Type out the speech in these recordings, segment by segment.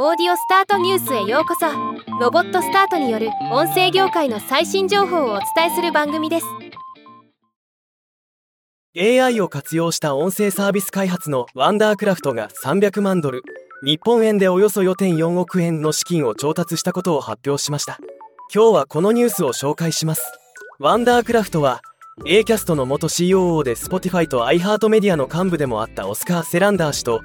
オーディオスタートニュースへようこそ。ロボットスタートによる音声業界の最新情報をお伝えする番組です。AI を活用した音声サービス開発のワンダークラフトが300万ドル日本円でおよそ4.4億円の資金を調達したことを発表しました。今日はこのニュースを紹介します。ワンダークラフトは A キャストの元 COO で Spotify と iHeart メディアの幹部でもあったオスカー・セランダー氏と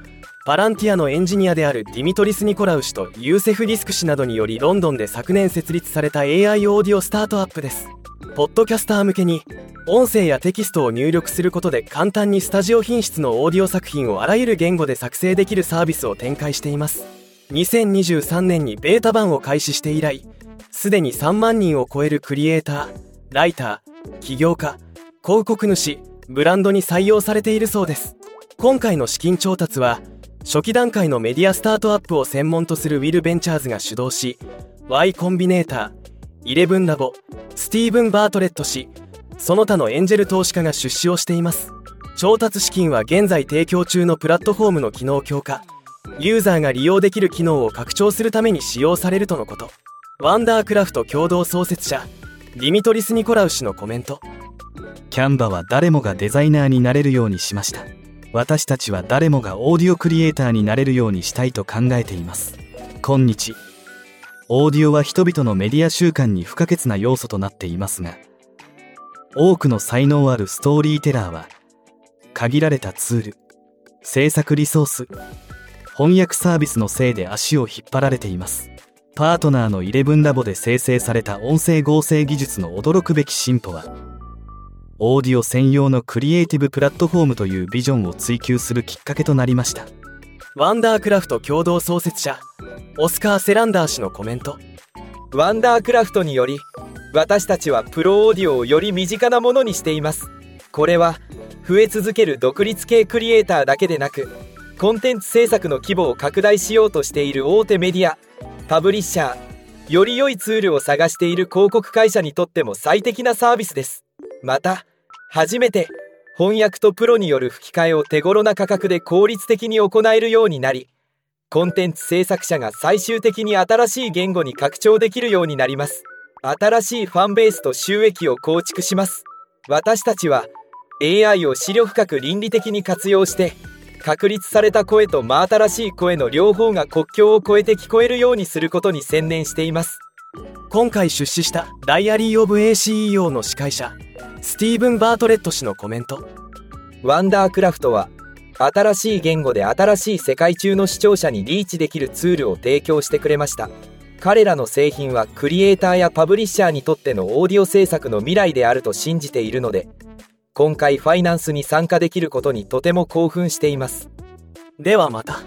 パランティアのエンジニアであるディミトリス・ニコラウ氏とユーセフ・ディスク氏などによりロンドンで昨年設立された AI オーディオスタートアップです。ポッドキャスター向けに音声やテキストを入力することで簡単にスタジオ品質のオーディオ作品をあらゆる言語で作成できるサービスを展開しています。2023年にベータ版を開始して以来すでに3万人を超えるクリエイターライター起業家広告主ブランドに採用されているそうです。今回の資金調達は初期段階のメディアスタートアップを専門とするウィル・ベンチャーズが主導し Y コンビネーターイレブンラボスティーブン・バートレット氏その他のエンジェル投資家が出資をしています。調達資金は現在提供中のプラットフォームの機能強化。ユーザーが利用できる機能を拡張するために使用されるとのこと。ワンダークラフト共同創設者ディミトリス・ニコラウ氏のコメント。キャンバは誰もがデザイナーになれるようにしました。私たちは誰もがオーディオクリエイターになれるようにしたいと考えています。今日オーディオは人々のメディア習慣に不可欠な要素となっていますが多くの才能あるストーリーテラーは限られたツール制作リソース翻訳サービスのせいで足を引っ張られています。パートナーの11ラボで生成された音声合成技術の驚くべき進歩はオーディオ専用のクリエイティブプラットフォームというビジョンを追求するきっかけとなりました。ワンダークラフト共同創設者オスカー・セランダー氏のコメント。ワンダークラフトにより私たちはプロオーディオをより身近なものにしています。これは増え続ける独立系クリエイターだけでなくコンテンツ制作の規模を拡大しようとしている大手メディアパブリッシャーより良いツールを探している広告会社にとっても最適なサービスです。また初めて翻訳とプロによる吹き替えを手頃な価格で効率的に行えるようになりコンテンツ制作者が最終的に新しい言語に拡張できるようになります。新しいファンベースと収益を構築します。私たちは AI を思慮深く倫理的に活用して確立された声と真新しい声の両方が国境を越えて聞こえるようにすることに専念しています。今回出資したダイアリー・オブ ACEO の司会者スティーブン・バートレット氏のコメント。 Wondercraft は新しい言語で新しい世界中の視聴者にリーチできるツールを提供してくれました。彼らの製品はクリエイターやパブリッシャーにとってのオーディオ制作の未来であると信じているので今回ファイナンスに参加できることにとても興奮しています。ではまた。